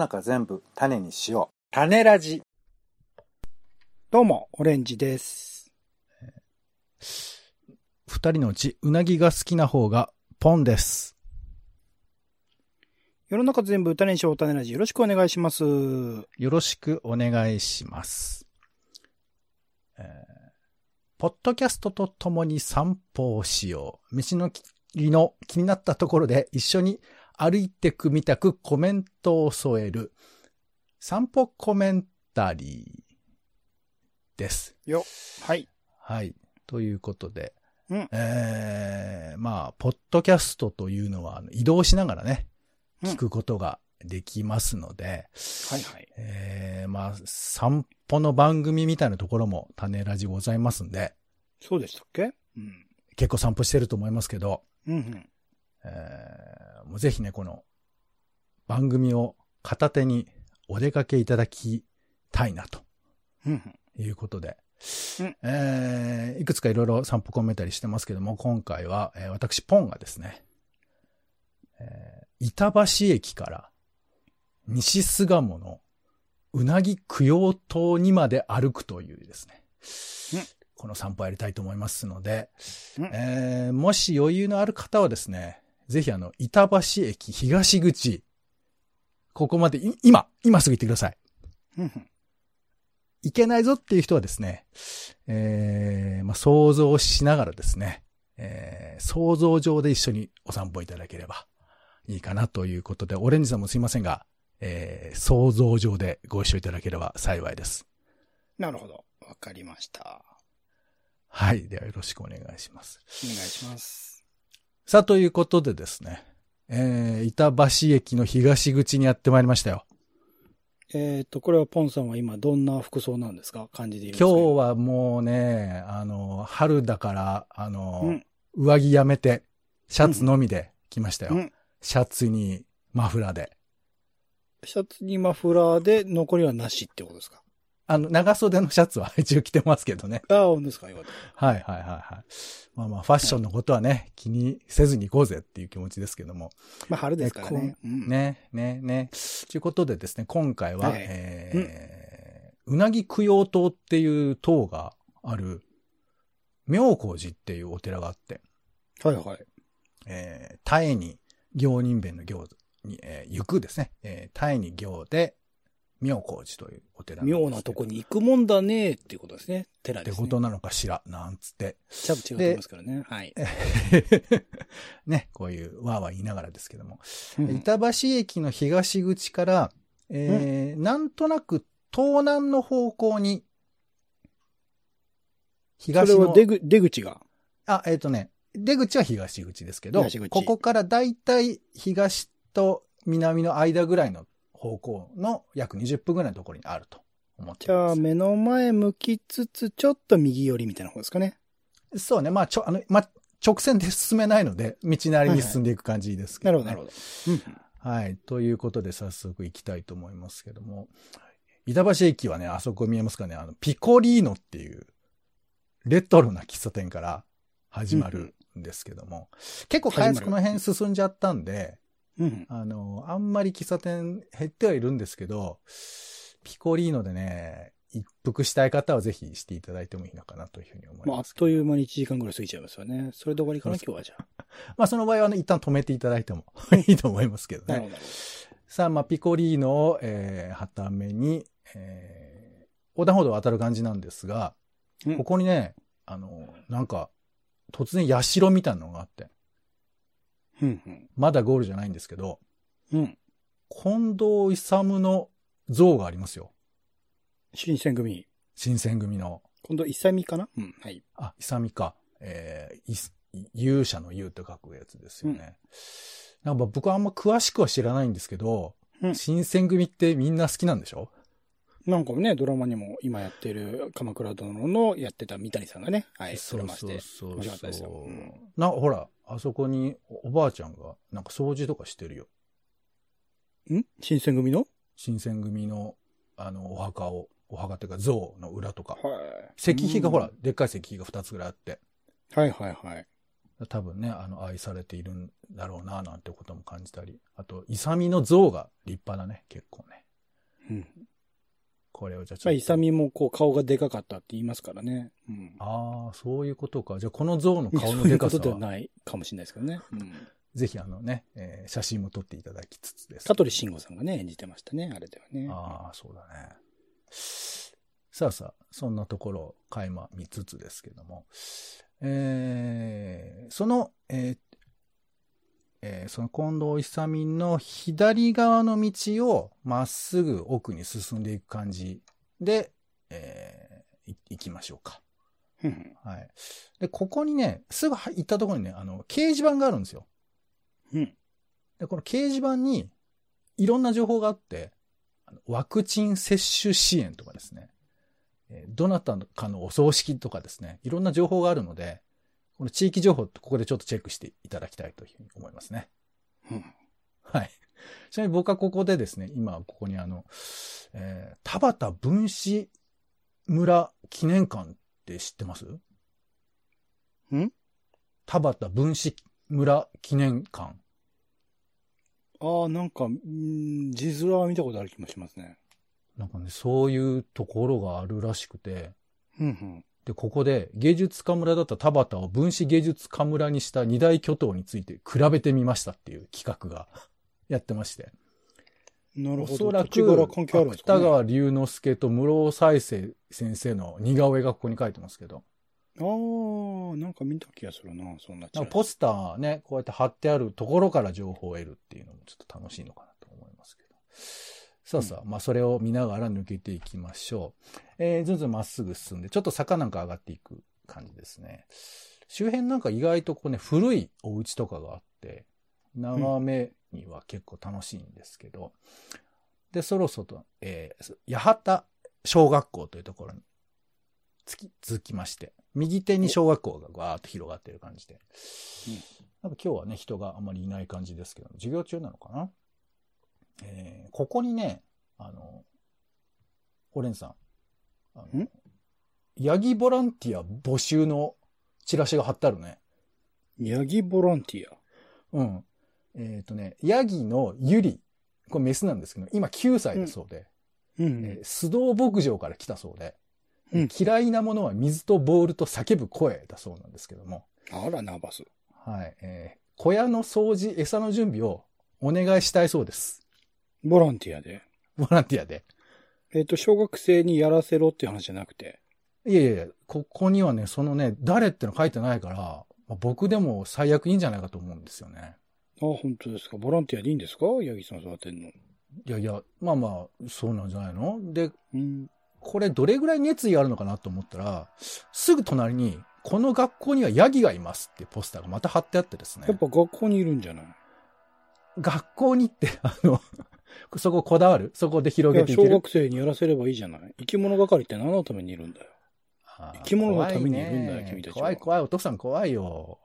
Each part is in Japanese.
中全部種にしよう。種ラジ。どうも、オレンジです。二人のうち、うなぎが好きな方が、ポンです。世の中全部種にしよう種ラジよろしくお願いします。よろしくお願いします。えーポッドキャストと共に散歩をしよう。飯のきりの気になったところで一緒に歩いてくみたくコメントを添える。散歩コメンタリーです。よ。はい。はい。ということで、うんえー、まあ、ポッドキャストというのは移動しながらね、うん聞くことができますので、はいはい。えー、まあ、散歩の番組みたいなところも種ラジございますんで、そうでしたっけ？うん。結構散歩してると思いますけど、うんうん。えー、もうぜひね、この番組を片手にお出かけいただきたいなと。いうことで、うん。えーいくつかいろいろ散歩コメンタリーしてますけども、今回は、えー私、ポンがですね、えー板橋駅から西巣鴨のうなぎ供養塔にまで歩くというですね、うん。この散歩やりたいと思いますので、うん。えーもし余裕のある方はですね、ぜひあの、板橋駅東口、ここまでい、今、今すぐ行ってください。いけないぞっていう人はですね、えー、まあ、想像しながらですね、えー、想像上で一緒にお散歩いただければいいかなということで、オレンジさんもすいませんが、えー、想像上でご一緒いただければ幸いです。なるほど。わかりました。はい。ではよろしくお願いします。お願いします。さあ、ということでですね、えー、板橋駅の東口にやってまいりましたよ。えっ、と、これはポンさんは今どんな服装なんですか？感じでいるんですか？今日はもうね、あの、春だから、あの、うん上着やめて、シャツのみで来ましたよ。うんシャツにマフラーで。シャツにマフラーで残りはなしってことですか？あの、長袖のシャツは 一応着てますけどね。ああ、本当ですか？よかった。はいはいはいはい。まあまあ、ファッションのことはね、気にせずに行こうぜっていう気持ちですけども。まあ、春ですからね。うん。ね、ね、ね。ということでですね、今回は、はいえーうなぎ供養塔っていう塔がある、妙高寺っていうお寺があって、はいはい。えー、タエに行人弁の行に、えー行くですね。えー、タエに行で、妙高寺というお寺妙なとこに行くもんだねっていうことですね。寺ってですね。ことなのかしら、なんつって。ちゃぶ違うと思いますからね。はい。ね、こういうわーわー言いながらですけども。うん板橋駅の東口から、えーなんとなく東南の方向に、そ東の、れは出ぐ出口が？あ、えっ、とね、出口は東口ですけどここからだいたい東と南の間ぐらいの方向の約20分ぐらいのところにあると思ってじゃあ、ます。目の前向きつつ、ちょっと右寄りみたいな方ですかね。そうね、まあ、ちょ、あの、まあ、直線で進めないので、道なりに進んでいく感じですけど、ねなるほど、なるほど。うんはい。ということで早速行きたいと思いますけども。板橋駅はね、あそこ見えますかね、あの、ピコリーノっていう、レトロな喫茶店から始まるんですけども、結構開発この辺進んじゃったんで、うん。あの、あんまり喫茶店減ってはいるんですけど、ピコリーノでね、一服したい方はぜひしていただいてもいいのかなというふうに思いまあ、あっます。という間に1時間ぐらい過ぎちゃいますよね。それで終わりかな、今日はじゃあ。まあその場合はね、一旦止めていただいても いいと思いますけどね。ど、さあ、まあ、ピコリーノを、えー、はために、えー、横断歩道を渡る感じなんですが、うんここにね、あの、なんか、突然社みたいなのがあって、ほど。うん、まだゴールじゃないんですけど、うん。うん。近藤勇の像がありますよ。新選組。新選組の。今度、一歳見かな？うん、はい。あ、勇か。えー、勇者の勇と書くやつですよね。なんか僕はあんま詳しくは知らないんですけど、うん新選組ってみんな好きなんでしょ？なんかね、ドラマにも今やってる鎌倉殿のやってた三谷さんがね、はい。そう面白かったですようんな、ほら、あそこにおおばあちゃんがなんか掃除とかしてるよ。ん？新選組の？新選組の、あの、お墓を、お墓っていうか像の裏とか。はい。石碑がほらう、でっかい石碑が2つぐらいあって、はいはいはい。多分ね、あの、愛されているんだろうな、なんてことも感じたり。あと、イサミの像が立派だね、結構ね。うん。これをじゃあちまあ、ょっと。イサミもこう顔がでかかったって言いますからね。うん。ああ、そういうことか。じゃあこの像の顔そういうことのでかさは、ではないかもしれないですけどね。うん。ぜひあのね、えー写真も撮っていただきつつです。香取慎吾さんがね、演じてましたね、あれではね。ああ、そうだね。さあさあ、そんなところを垣間見つつですけども、えーその、えーえーその近藤勇の左側の道をまっすぐ奥に進んでいく感じで、えーい行きましょうか。はい。で、ここにね、すぐ行ったところにね、あの、掲示板があるんですよ。うん。で、この掲示板にいろんな情報があって、あのワクチン接種支援とかですね、えどなたかのお葬式とかですね、いろんな情報があるので、この地域情報、ここでちょっとチェックしていただきたいというふうに思いますね。うん。はい。ちなみに僕はここでですね、今ここにあの、えー田畑分子村記念館って知ってます？ん？田畑分子村記念館。ああ、なんか、うん、字面は見たことある気もしますね。なんかね、そういうところがあるらしくて、うんうん。で、ここで芸術家村だった田畑を分子芸術家村にした二大巨頭について比べてみましたっていう企画が やってまして。なるほど。おそらく、芥川龍之介と室尾再生先生の似顔絵がここに書いてますけど。ああ、なんか見た気がするな、そんななポスターね、こうやって貼ってあるところから情報を得るっていうのもちょっと楽しいのかなと思いますけど。さあさあ、まあそれを見ながら抜けていきましょう。えー、ずんずんまっすぐ進んで、ちょっと坂なんか上がっていく感じですね。周辺なんか意外とこうね、古いお家とかがあって、眺めには結構楽しいんですけど、で、そろそろ、えー、八幡小学校というところにつき続きまして、右手に小学校がわーっと広がっている感じで。なんか今日はね、人があんまりいない感じですけど、授業中なのかな？えーここにね、あの、オレンさん、あのん？ヤギボランティア募集のチラシが貼ってあるね。ヤギボランティア？うん。えっ、とね、ヤギのユリ、これメスなんですけど、今9歳だそうで、うんえー須藤牧場から来たそうで、うん嫌いなものは水とボールと叫ぶ声だそうなんですけども、あら、ナーバス。はい、えー小屋の掃除、餌の準備をお願いしたいそうです。ボランティアで。ボランティアで。えっ、と、小学生にやらせろっていう話じゃなくて。いやいやここにはね、そのね、誰っての書いてないから、まあ僕でも最悪いいんじゃないかと思うんですよね。あ、本当ですか？ボランティアでいいんですか？ヤギさん育てんの。いやいや、まあまあ、そうなんじゃないの？で、うん。これどれぐらい熱意があるのかなと思ったら、すぐ隣に、この学校にはヤギがいますってポスターがまた貼ってあってですねやっ。ぱ学校にいるんじゃない？学校に行って、あの、そここだわる？そこで広げていける？学生にやらせればいいじゃない？生き物係って何のためにいるんだよ？生き物のためにいるんだよ君たちは怖い怖い、お父さん怖いよ。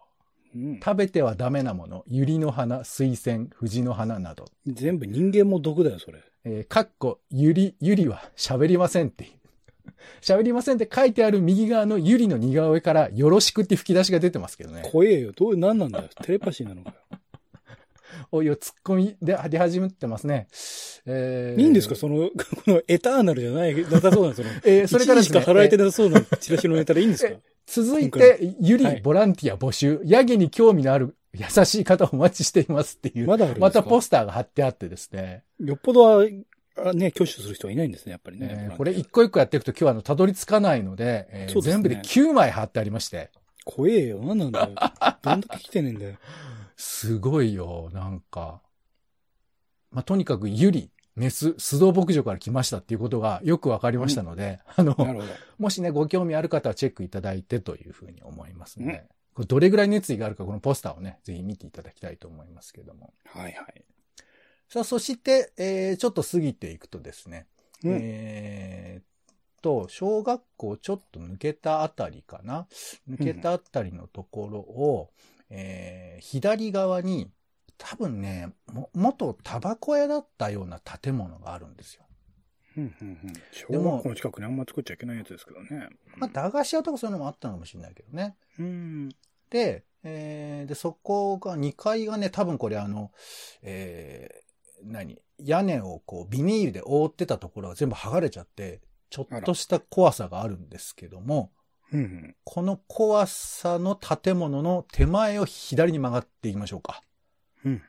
うん。食べてはダメなもの、百合の花、水仙、藤の花など。全部人間も毒だよ、それ。えー、かっこ、ゆり、ゆりは喋りませんっていう。喋りませんって書いてある右側のゆりの似顔絵から、よろしくって吹き出しが出てますけどね。怖えよ。どう、何なんだよ。テレパシーなのかよ。おいお、ツッコミで出始めてますね。えー。いいんですか？その、このエターナルじゃない、なさそうな、その、えーそれから一時しですねか払えてなさそうなチラシのネタでいいんですか？続い今て、ゆりはい。ボランティア募集、ヤギに興味のある優しい方お待ちしていますっていう、まだまたポスターが貼ってあってですね、よっぽどは、あね、挙手する人はいないんですね、やっぱりね。えーこれ一個一個やっていくと今日はあの、たどり着かないので、えーね。全部で9枚貼ってありまして、怖えよ。何なんだよ。どんだけ来てねえんだよ。すごいよ、なんか。まあ、とにかくゆり、メス、須藤牧場から来ましたっていうことがよくわかりましたので、あの、なるほど。もしね、ご興味ある方はチェックいただいてというふうに思いますので、これどれぐらい熱意があるか、このポスターをね、ぜひ見ていただきたいと思いますけども。はいはい。さあ、そして、えー、ちょっと過ぎていくとですね、うんえーっと、小学校ちょっと抜けたあたりかな？抜けたあたりのところを、えー左側に、多分ね、も元タバコ屋だったような建物があるんですよ。うんうんうん。小でも学校の近くにあんま作っちゃいけないやつですけどね。まあ、駄菓子屋とかそういうのもあったのかもしれないけどね。うん。で、えーで、そこが、2階がね、多分これあの、えー何？屋根をこうビニールで覆ってたところが全部剥がれちゃって、ちょっとした怖さがあるんですけども、うんうん。この怖さの建物の手前を左に曲がっていきましょうか。うん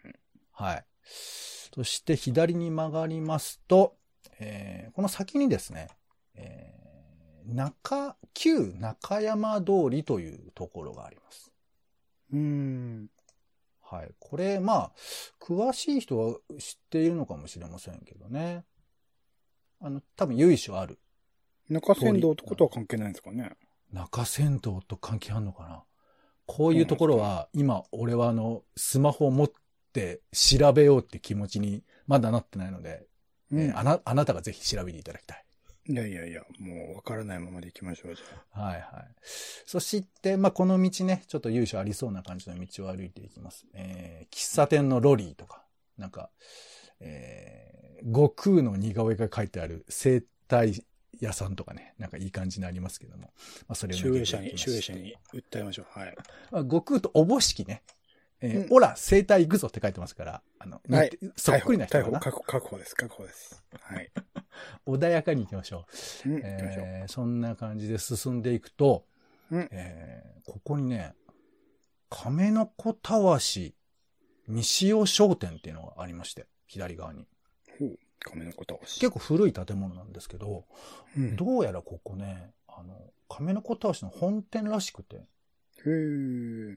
はい。そして左に曲がりますと、えーこの先にですね、えー中、旧中山通りというところがあります。うん。はい。これ、まあ、詳しい人は知っているのかもしれませんけどね。あの、多分由緒ある。中山道とことは関係ないんですかね。中山道と関係あるのかな？こういうところは、今、俺はあの、スマホを持って調べようって気持ちにまだなってないので、うん。えーあな、あなたがぜひ調べていただきたい。いやいやいや、もうわからないままで行きましょう、じゃはいはい。そして、まあ、この道ね、ちょっと由緒ありそうな感じの道を歩いていきます。えー喫茶店のロリーとか、なんか、えー悟空の似顔絵が書いてある生体屋さんとかね、なんかいい感じになりますけども。まあ、そあ。れを集英社に、集英社に訴えましょう。はい。まあ悟空とおぼしきね。えーうんオラ、生体行くぞって書いてますから、あの、はいそっくりな人かな。確保、確保です、確保です。はい。穏やかに行きましょう。うん。えーそんな感じで進んでいくと、うんえーここにね、亀の子たわし、三塩商店っていうのがありまして、左側に。ほう、亀の子倒し。結構古い建物なんですけど、うん、どうやらここね、あの、亀の子たわしの本店らしくて、へー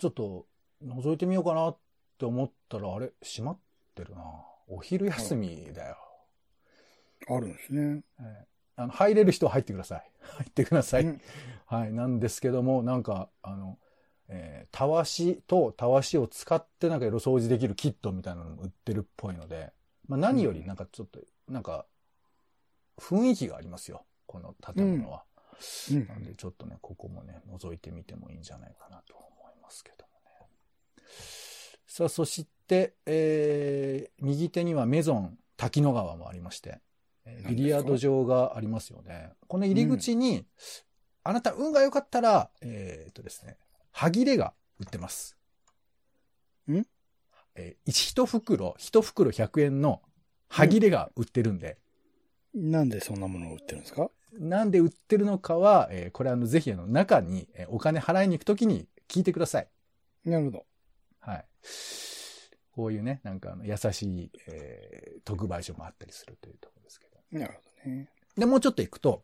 ちょっと覗いてみようかなって思ったら、あれ、閉まってるな。お昼休みだよ。あるんですね。えーあの入れる人は入ってください。入ってください。うんはい。なんですけども、なんか、あの、えーたわしとたわしを使ってなんか色掃除できるキットみたいなのも売ってるっぽいので、まあ何よりなんかちょっと、なんか、雰囲気がありますよ。この建物は。うんなんでちょっとね、ここもね、覗いてみてもいいんじゃないかなと思いますけどもね。さあ、そして、えー、右手にはメゾン滝野川もありまして、えビリヤード場がありますよね。この入り口に、あなた運が良かったら、えーっとですね、歯切れが売ってます。ん？えー、一袋、一袋100円の歯切れが売ってるんで、なんでそんなものを売ってるんですか？なんで売ってるのかは、えーこれあの、ぜひあの、中に、えーお金払いに行くときに聞いてください。なるほど。はい。こういうね、なんかあの、優しい、えー特売所もあったりするというところですけど。なるほどね。で、もうちょっと行くと、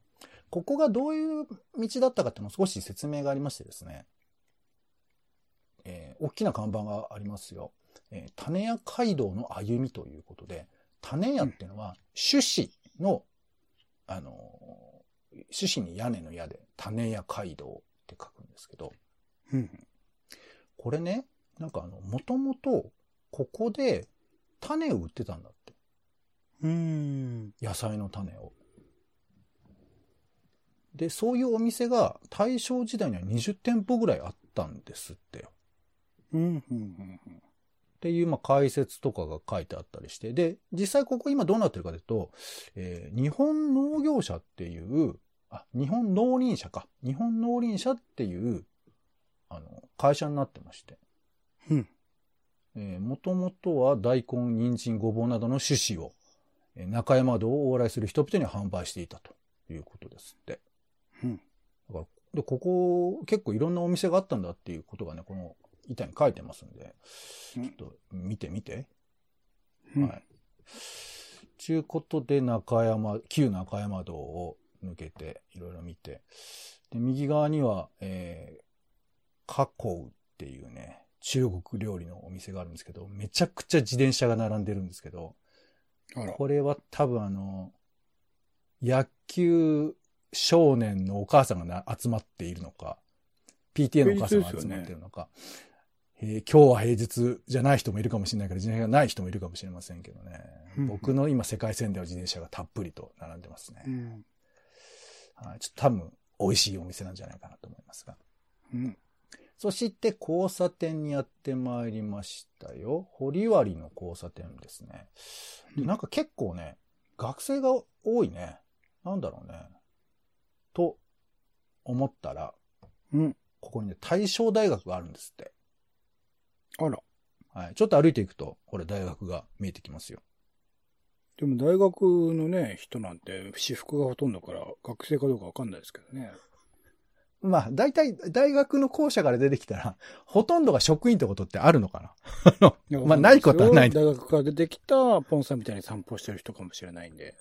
ここがどういう道だったかっていうのを少し説明がありましてですね、えー大きな看板がありますよ。えー種屋街道の歩みということで、種屋っていうのは、種子の、あのー、種子に屋根の屋で、種屋街道って書くんですけど、うん。これね、なんかあの、もともと、ここで種を売ってたんだって。うーん。野菜の種を。で、そういうお店が大正時代には20店舗ぐらいあったんですってよ。うん、うん、うん。っていう、まあ、解説とかが書いてあったりして。で、実際ここ今どうなってるかというと、えー日本農業者っていう、あ、日本農林社か。日本農林社っていう、あの、会社になってまして。うん。えー、もともとは大根、人参、ごぼうなどの種子を、えー中山道を往来する人々に販売していたということですって。うん。だからで、ここ、結構いろんなお店があったんだっていうことがね、この板に書いてますんで、うんちょっと見てみて。うんはい。ちゅうことで、中山、旧中山道を抜けて、いろいろ見て。で、右側には、えー、カコウっていうね、中国料理のお店があるんですけど、めちゃくちゃ自転車が並んでるんですけど。これは多分あの、野球少年のお母さんがな集まっているのか、PTA のお母さんが集まっているのか、えー今日は平日じゃない人もいるかもしれないから、自転車がない人もいるかもしれませんけどね。うん僕の今世界線では自転車がたっぷりと並んでますね。うん。はい、ちょっと多分美味しいお店なんじゃないかなと思いますが。うん。そして交差点にやってまいりましたよ。堀割の交差点ですね。でなんか結構ね、学生が多いね。なんだろうね。と思ったら、うん。ここにね、大正大学があるんですって。あら。はい。ちょっと歩いていくと、これ大学が見えてきますよ。でも大学のね、人なんて私服がほとんどから学生かどうかわかんないですけどね。まあ、大体、大学の校舎から出てきたら、ほとんどが職員ってことってあるのかな あのまあ、ないことはない。大学から出てきたポンさんみたいに散歩してる人かもしれないんで。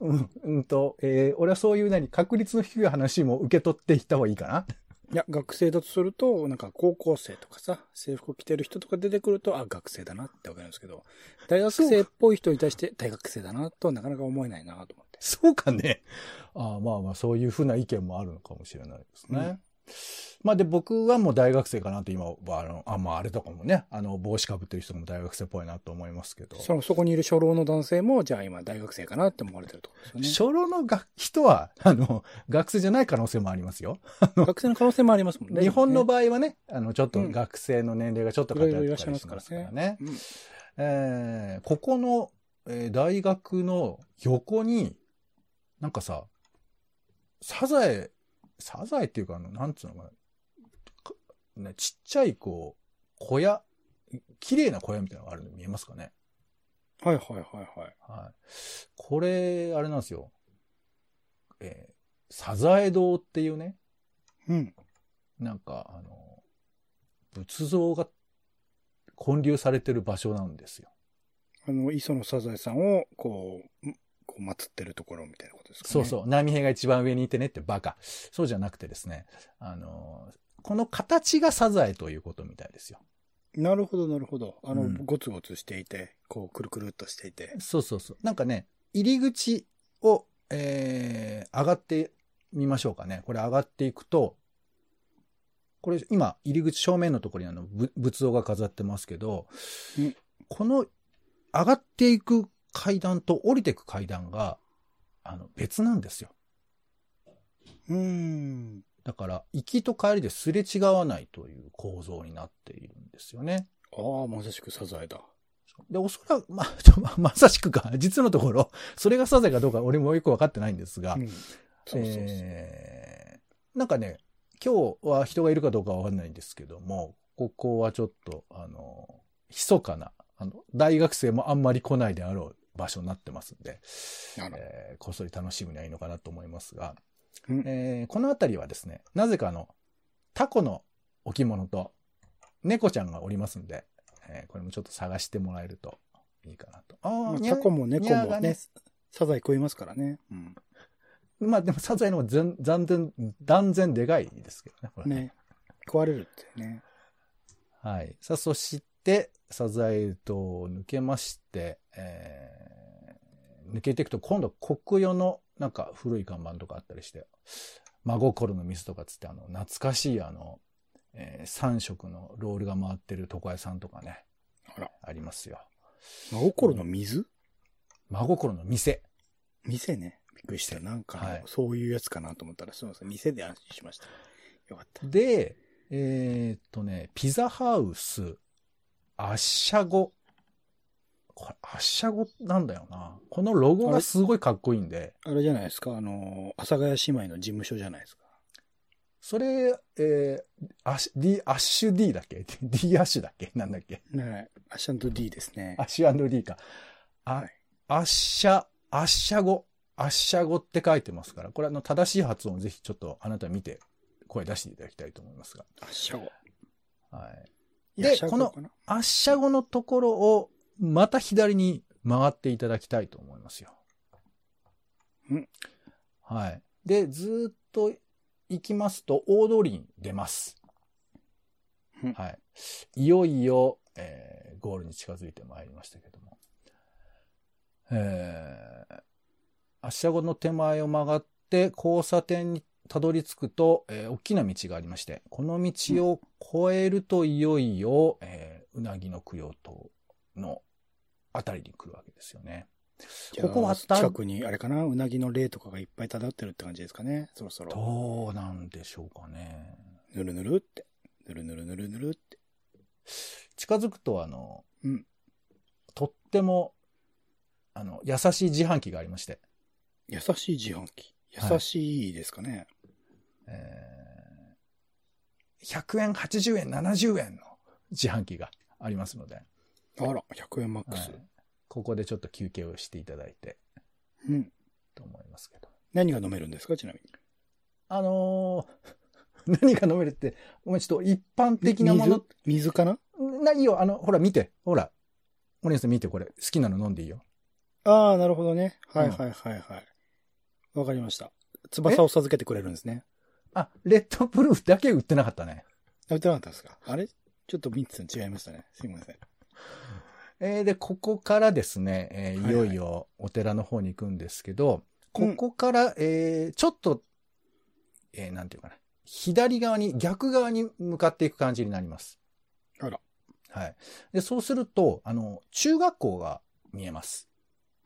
うん、うんと、えー俺はそういう何、確率の低い話も受け取っていった方がいいかないや、学生だとすると、なんか高校生とかさ、制服着てる人とか出てくると、あ、学生だなってわかるんですけど、大学生っぽい人に対して大学生だなとはなかなか思えないなと思って。そうかね。ああまあまあ、そういうふうな意見もあるのかもしれないですね。まあで、僕はもう大学生かなと今は、あの、あ、まああれとかもね、あの、帽子かぶってる人も大学生っぽいなと思いますけど。その、そこにいる初老の男性も、じゃあ今大学生かなって思われてるところですよね。初老のが人は、あの、学生じゃない可能性もありますよ。学生の可能性もありますもんね。日本のね場合はね、あの、ちょっと学生の年齢がちょっと偏ってたりしますからねね。うんえーここの、えー大学の横に、なんかさ、サザエ、サザエっていうか、あの、なんつうのかな。かね、ちっちゃい、こう、小屋、綺麗な小屋みたいなのがあるの見えますかねはいはいはいはい。はい。これ、あれなんですよ。えーサザエ堂っていうね、うん。なんか、あの、仏像が建立されてる場所なんですよ。あの、磯野サザエさんを、こう、んこう祀ってるところみたいなことですかね。そうそう。波平が一番上にいてねってバカ。そうじゃなくてですね、あの、この形がサザエということみたいですよ。なるほど、なるほど。あの、うんゴツゴツしていて、こう、くるくるっとしていて。そうそうそう。なんかね、入り口を、えー、上がってみましょうかね。これ上がっていくと、これ今、入り口正面のところにあの、ぶ仏像が飾ってますけど、うんこの上がっていく階段と降りていく階段が、あの、別なんですよ。うーん。だから、行きと帰りですれ違わないという構造になっているんですよね。ああ、まさしくサザエだ。で、おそらく、まあ、ちょままさしくか、実のところ、それがサザエかどうか俺もよくわかってないんですが、うん。えーなんかね、今日は人がいるかどうかはわかんないんですけども、ここはちょっと、あの、密かな、あの、大学生もあんまり来ないであろう場所になってますんで、えーこっそり楽しむにはいいのかなと思いますが、うんえーこの辺りはですね、なぜかあの、タコの置物と猫ちゃんがおりますんで、えーこれもちょっと探してもらえるといいかなと。あまあタコも猫もねね、サザエ食いますからね。うん。まあでもサザエの方が全断然、断然でかいですけどね、これねね。食われるってね。はい。さあ、そして、サザエ島を抜けまして、えー抜けていくと、今度、国用の、なんか、古い看板とかあったりして、真心の水とかつって、あの、懐かしい、あの、え3色のロールが回ってる床屋さんとかね、あら。ありますよ。真心の水？真心の店。店ね。びっくりしたよ。なんか、はいそういうやつかなと思ったら、すみません。店で安心しました。よかった。で、えーっとね、ピザハウス、アッシャゴ。これ、アッシャゴなんだよな。このロゴがすごいかっこいいんで、あれじゃないですか？あの、阿佐ヶ谷姉妹の事務所じゃないですか？それ、えー、アッシュ D、アッシュ D だっけ ?D アッシュだっけ？なんだっけ？ねアッシャンと D ですねア。ッシュ D か。あ、はいアッシャ、アッシャゴ、アッシャゴって書いてますから、これあの、正しい発音をぜひちょっとあなた見て、声出していただきたいと思いますが。アッシャゴ。はい。で、このかなアッシャゴのところを、また左に回っていただきたいと思いますよ。うんはい。で、ずーっと行きますと、大通りに出ます。うんはい。いよいよ、えーゴールに近づいてまいりましたけども。えー、アッシャゴの手前を曲がって、交差点にたどり着くと、えー大きな道がありまして、この道を越えるといよいよ、えーうなぎの供養塔のあたりに来るわけですよね。ここは近くに、あれかな？うなぎの霊とかがいっぱい漂ってるって感じですかね？そろそろ。どうなんでしょうかね。ぬるぬるって。ぬるぬるぬるぬるって。近づくと、あの、うんとっても、あの、優しい自販機がありまして、優しい自販機。優しいですかね？えー100円、80円、70円の自販機がありますので、あら、100円マックス。はいここでちょっと休憩をしていただいて、うん。と思いますけど。何が飲めるんですかちなみに？あのー 何が飲めるって、お前ちょっと一般的なもの、水水かな？ないよ、あの、ほら見て、ほら。お姉さん見て、これ。好きなの飲んでいいよ。ああ、なるほどね。はいうんはいはいはい。わかりました。翼を授けてくれるんですね。あ、レッドプルーフだけ売ってなかったね。あ、売ってなかったですか？あれ？ちょっと3つ違いましたね。すいません。えーで、ここからですね、えーはいいはいよいよお寺の方に行くんですけど、ここから、えーちょっと、えーなんていうかな。左側に、逆側に向かっていく感じになります。あら。はい。で、そうすると、あの、中学校が見えます。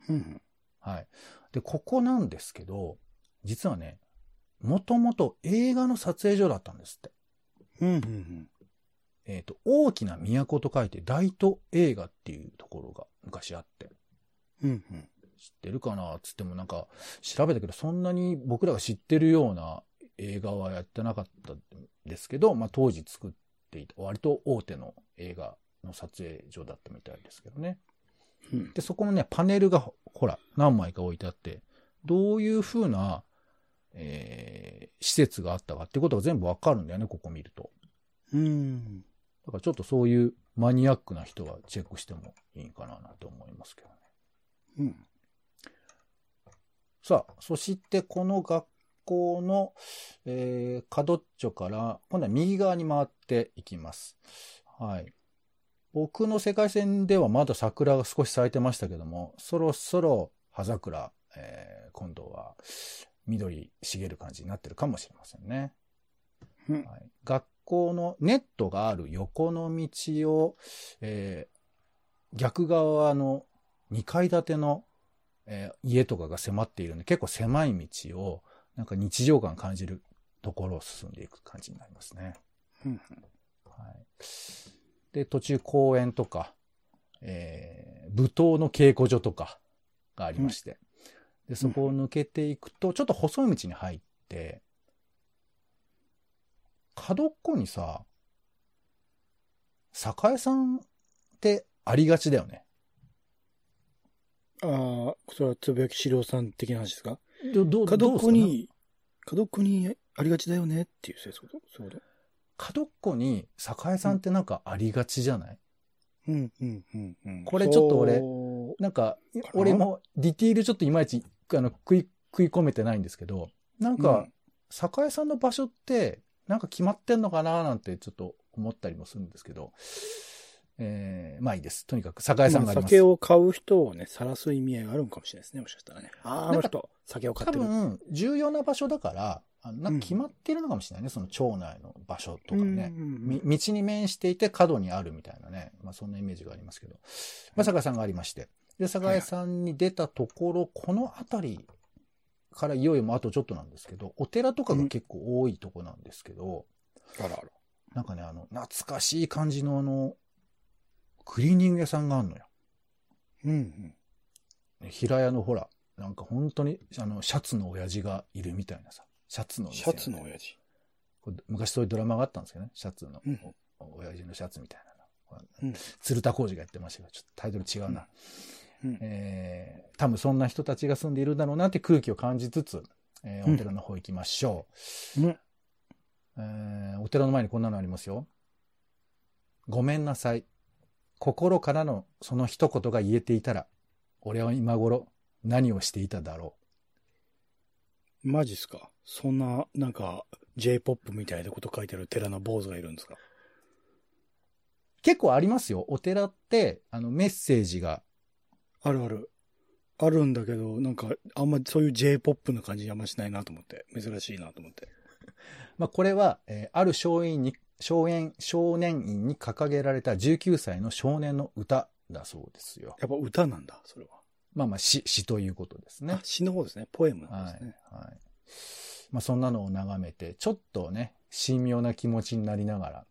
うんはい。で、ここなんですけど、実はね、もともと映画の撮影所だったんですって。うん。うんうんえっ、と、大きな都と書いて大都映画っていうところが昔あって。うん。うんうん。知ってるかなつってもなんか調べたけどそんなに僕らが知ってるような映画はやってなかったんですけど、まあ当時作っていた割と大手の映画の撮影所だったみたいですけどね。うんで、そこのね、パネルがほほら何枚か置いてあって、どういう風な、えー施設があったかってことが全部わかるんだよね、ここ見ると。うん。だからちょっとそういうマニアックな人はチェックしてもいいかななんて思いますけどね。うん。さあ、そしてこの学校の、えー、角っちょから、今度は右側に回っていきます。はい。僕の世界線ではまだ桜が少し咲いてましたけども、そろそろ葉桜、えー今度は緑茂る感じになってるかもしれませんね。うんはい、学校のネットがある横の道を、えー逆側の2階建ての、えー家とかが迫っているんで、結構狭い道を、なんか日常感感じるところを進んでいく感じになりますね。うん。はい。で、途中公園とか、えー舞踏の稽古所とかがありまして、で、そこを抜けていくと、ちょっと細い道に入って、角っこにさ、酒屋さんってありがちだよね。ああ、それはつぶやき資料さん的な話ですか？どど角っこに、角っこにありがちだよねっていうそういうこと？そういうこ角っこに酒屋さんってなんかありがちじゃない、とうん、うん、うん、うん。これちょっと俺そなんか俺もディティールちょっといまいちあの食い、食い込めてないんですけど、なんうか、酒屋さんの場所って、なんか決まってんのかななんてちょっと思ったりもするんですけど、えー、まあいいです。とにかく酒屋さんがあります。酒を買う人をね、晒す意味合いがあるんかもしれないですね、もしかしたらね。ああ、の人、酒を買多ってる。分、重要な場所だから、なんか決まってるのかもしれないね。その町内の場所とかね。み道に面していて角にあるみたいなね。まあそんなイメージがありますけど。まあ酒屋さんがありまして。で、酒屋さんに出たところ、この辺りからいよいよもうあとちょっとなんですけど、お寺とかが結構多いとこなんですけど、あらあら。なんかね、あの、懐かしい感じのあの、クリーニング屋さんがあるのよ。うん、うん。ね平屋のほら、なんか本当に、あの、シャツの親父がいるみたいなさ、シャツの、シャツの親父。昔そういうドラマがあったんですけどね、シャツの、うんお親父のシャツみたいなの。鶴田浩二がやってましたけど、ちょっとタイトル違うな。うんえー、多分そんな人たちが住んでいるんだろうなって空気を感じつつ、えーうんお寺の方行きましょうん。う、えーお寺の前にこんなのありますよ。ごめんなさい。心からのその一言が言えていたら、俺は今頃何をしていただろマジっすか？そんな、なんか、J-POP みたいなこと書いてある寺の坊主がいるんですか？う。結構ありますよ。お寺って、あの、メッセージが、あるある。あるんだけど、なんか、あんまそういう J-POP な感じあんましないなと思って。珍しいなと思って。まあ、これは、えーある少年院に、少年、少年院に掲げられた19歳の少年の歌だそうですよ。やっぱ歌なんだ、それは。まあまあ詩、詩ということですねあ。詩の方ですね。ポエムなんはいですね。。はい。まあそんなのを眺めて、ちょっとね、神妙な気持ちになりながら、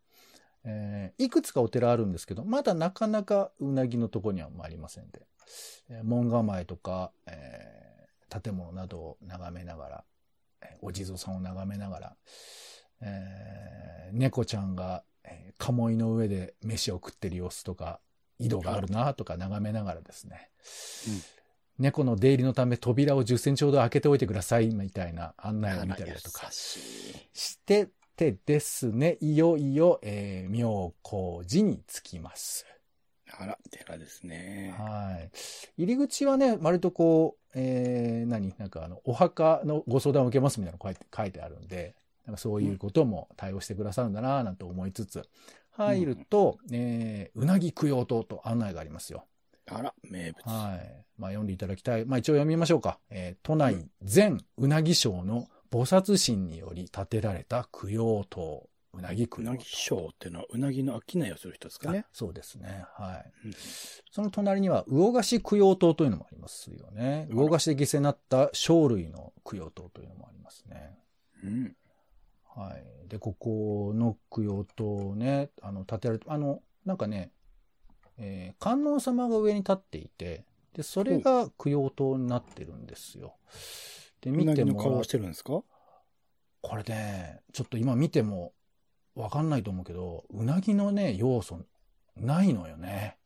えーいくつかお寺あるんですけど、まだなかなかうなぎのとこにはありませんで、えー門構えとか、えー建物などを眺めながら、えーお地蔵さんを眺めながら、えー猫ちゃんが、えー鴨居の上で飯を食ってる様子とか、井戸があるなとか眺めながらですね、猫の出入りのため扉を10センチほど開けておいてくださいみたいな案内を見たりだとかしててですね、いよいよ、えー、妙高寺に着きます。あら、寺ですね。はい。入り口はね、割とこう、えー、何？なんかあの、お墓のご相談を受けますみたいなの書いて書いてあるんで、なんかそういうことも対応してくださるんだなぁなんて思いつつ、入ると、えー、うなぎ供養塔と案内がありますよ。あら、名物。はい。まあ読んでいただきたい。まあ一応読みましょうか。えー都内全うなぎ賞の菩薩神により建てられた供養塔。うなぎ供養塔。うなぎ賞っていうのは、うなぎの商いをする人ですかねあ。そうですね。はい。うんその隣には、魚菓子供養塔というのもありますよね。魚菓子で犠牲になった生類の供養塔というのもありますね。うん。はい。で、ここの供養塔をね、あの、建てられて、あの、なんかね、えー観音様が上に立っていて、で、それが供養塔になってるんですよ。で、う見なぎの顔をてもらうしてるんですか？これね、ちょっと今見てもわかんないと思うけど、うなぎのね、要素ないのよね。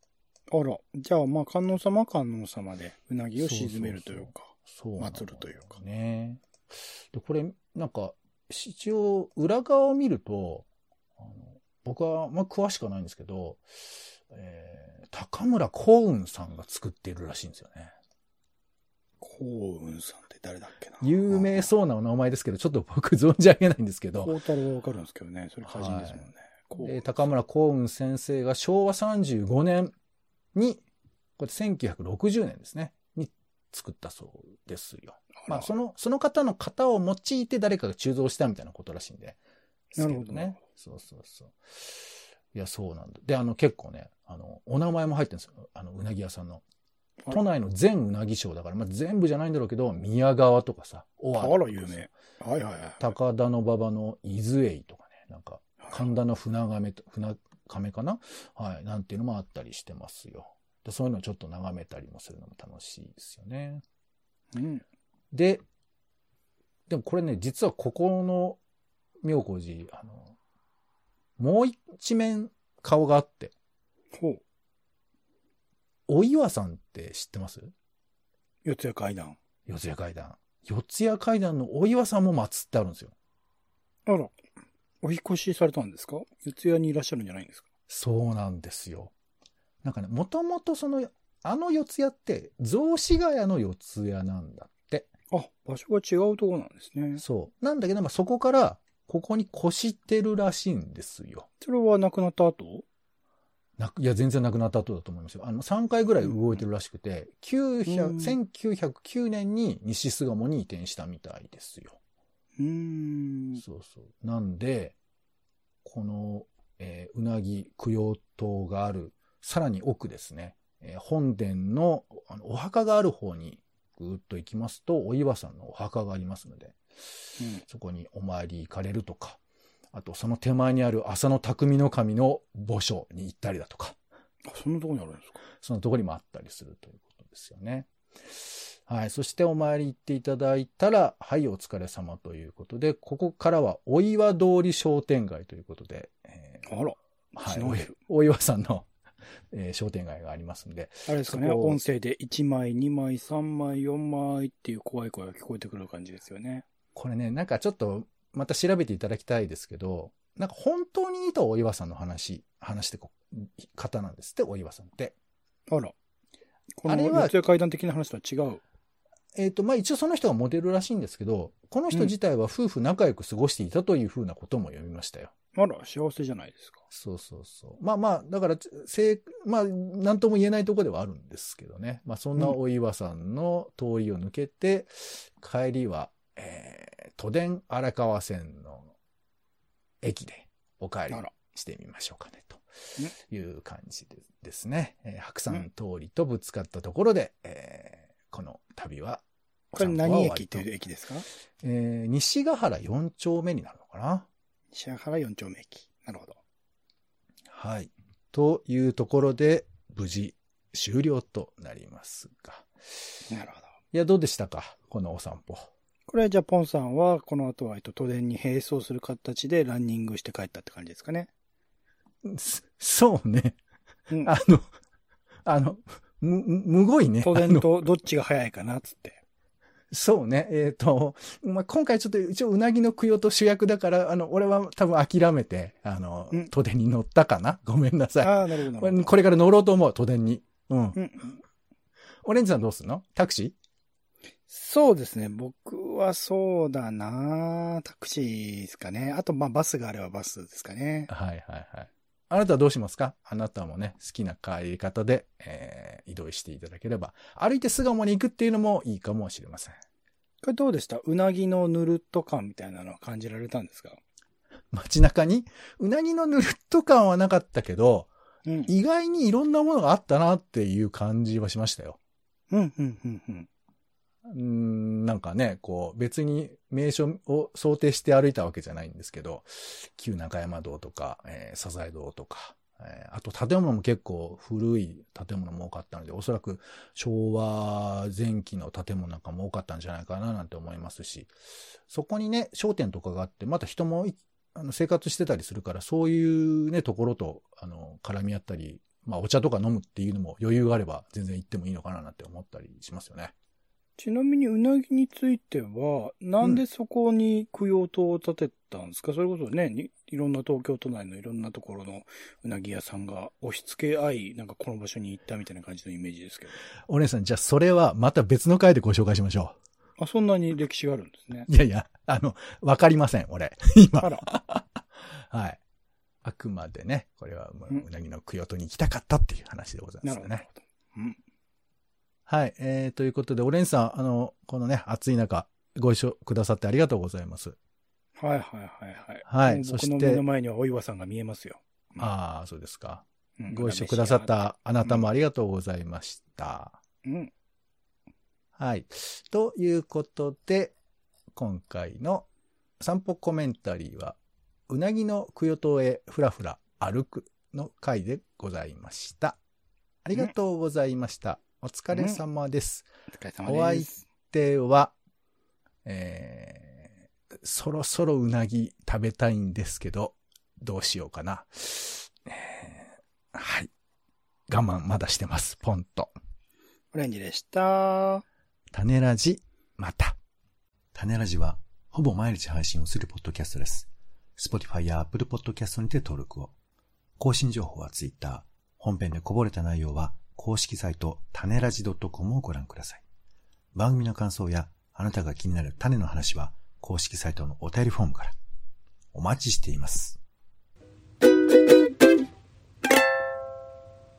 あら、じゃあ、まあ、観音様は観音様で、うなぎを沈めるというか。そう祀るというかね。で、これ、なんか、一応、裏側を見ると、あの僕は、まあ、詳しくはないんですけど、えー、高村幸雲さんが作っているらしいんですよね。幸運さん誰だっけな有名そうなお名前ですけど、ちょっと僕存じ上げないんですけど、孝太郎はわかるんですけどね。それ歌人ですもんね。幸で高村幸雲先生が昭和35年に、これ1960年ですね、に作ったそうですよ。まあ、その、その方の型を用いて誰かが鋳造したみたいなことらしいんで。なるほどね。そうそうそう。いや、そうなんだ。で、あの、結構ね、あの、お名前も入ってるんですよ。あの、うなぎ屋さんの。あ都内の全うなぎ賞だから、まあ、全部じゃないんだろうけど、宮川とかさ、大あら、有名。はいはいはい。高田の馬場の伊豆エイとかね、なんか、神田の船亀と、船亀かな？はい、なんていうのもあったりしてますよ。でそういうのをちょっと眺めたりもするのも楽しいですよね。うん。で、でもこれね、実はここの妙高寺、あの、もう一面顔があって、ほう。お岩さんって知ってます？四谷階段。四谷階段。四谷階段のお岩さんも祀ってあるんですよ。あら、お引越しされたんですか？四谷にいらっしゃるんじゃないんですか？そうなんですよ。なんかね、もともとその、あの四谷って、雑司ヶ谷の四谷なんだって。あ、場所が違うところなんですね。そう。なんだけど、まあ、そこから、ここに越してるらしいんですよ。それは亡くなった後？いや、全然なくなった後だと思いますよ。あの、3回ぐらい動いてるらしくて、900うん1909年に西巣鴨に移転したみたいですよ。うーん。そうそう。なんで、この、えーうなぎ供養塔がある、さらに奥ですね、えー本殿のあのお墓がある方にぐーっと行きますと、お岩さんのお墓がありますので、うんそこにお参り行かれるとか、あとその手前にある浅野匠の神の墓所に行ったりだとか、あ、そんなところにあるんですか？そのところにもあったりするということですよね。はい。そしてお参り行っていただいたら、はい、お疲れ様ということで、ここからはお岩通り商店街ということで、えーあら、はいおお岩さんの、えー商店街がありますんで、あれですかね、音声で1枚、2枚、3枚、4枚っていう怖い声が聞こえてくる感じですよね。これね、なんかちょっと、また調べていただきたいですけど、なんか本当にいたお岩さんの話、話してこ方なんですって、お岩さんって。あら。このあれは四谷階段的な話とは違う？えっ、と、まあ、一応その人がモデルらしいんですけど、この人自体は夫婦仲良く過ごしていたというふうなことも読みましたよ。あら、幸せじゃないですか。そうそうそう。まあまあ、だから、せいまあ、なんとも言えないところではあるんですけどね。まあ、そんなお岩さんの通りを抜けて、帰りは、えー、都電荒川線の駅でお帰り。してみましょうかね、という感じでですね。えー白山通りとぶつかったところで、えーこの旅は、これ何駅っていう駅ですか？えー西ヶ原4丁目になるのかな？西原4丁目駅。なるほど。はい。というところで、無事終了となりますが。なるほど。いや、どうでしたか？このお散歩。これじゃあ、ポンさんは、この後は、えっと、都電に並走する形でランニングして帰ったって感じですかね。そそうね。うん。あの、あの、む、むごいね。都電とどっちが早いかな、つって。そうね。えっ、と、まあ、今回ちょっと一応うなぎの供養と主役だから、あの、俺は多分諦めて、あのうん、都電に乗ったかなごめんなさい。ああ、なるほど。これから乗ろうと思う、都電に。うん。うんうんオレンジさんどうすんの？タクシそうですね。僕はそうだなタクシーですかね。あと、まあ、バスがあればバスですかねー。はいはいはい。あなたはどうしますか？あなたもね、好きな帰り方で、えー移動していただければ。歩いて巣鴨に行くっていうのもいいかもしれません。これどうでした？うなぎのぬるっと感みたいなのは感じられたんですか？街中に、うなぎのぬるっと感はなかったけど、うん。意外にいろんなものがあったなっていう感じはしましたよ。うん、うん、うん、うん。んなんかね、こう、別に名所を想定して歩いたわけじゃないんですけど、旧中山道とか、えー、サザエ堂とか、えーあと建物も結構古い建物も多かったので、おそらく昭和前期の建物なんかも多かったんじゃないかななんて思いますし、そこにね、商店とかがあって、また人もあの生活してたりするから、そういうね、ところと、あの、絡み合ったり、まあ、お茶とか飲むっていうのも余裕があれば全然行ってもいいのかななんて思ったりしますよね。ちなみにうなぎについては、なんでそこに供養塔を建てたんですか、それこそねに、いろんな東京都内のいろんなところのうなぎ屋さんが押し付け合い、なんかこの場所に行ったみたいな感じのイメージですけど。お姉さん、じゃあそれはまた別の回でご紹介しましょあ、そんなに歴史があるんですねう。いやいや、あの、わかりません、俺。今。あら。はい。あくまでね、これはもううんうなぎの供養塔に行きたかったっていう話でございまなるほど。うん。はい。えー、ということで、オレンジさん、あの、このね、暑い中、ご一緒くださってありがとうございます。はいはいはいはい。はいそして僕の目の前にはお岩さんが見えますよ。ああ、そうですか。うんご一緒くださったあなたもありがとうございました。うん。はい。ということで、今回の散歩コメンタリーは、うなぎの供養塔へふらふら歩くの回でございました。ありがとうございました。お疲れ様です。お疲れ様です。では、えー、そろそろうなぎ食べたいんですけど、どうしようかな。えーはい。我慢まだしてます。ポンと。オレンジでした。種ラジ、また。種ラジは、ほぼ毎日配信をするポッドキャストです。Spotify や Apple Podcast にて登録を。更新情報は Twitter。本編でこぼれた内容は、公式サイト、種ラジ .com をご覧ください。番組の感想や、あなたが気になる種の話は、公式サイトのお便りフォームから。お待ちしています。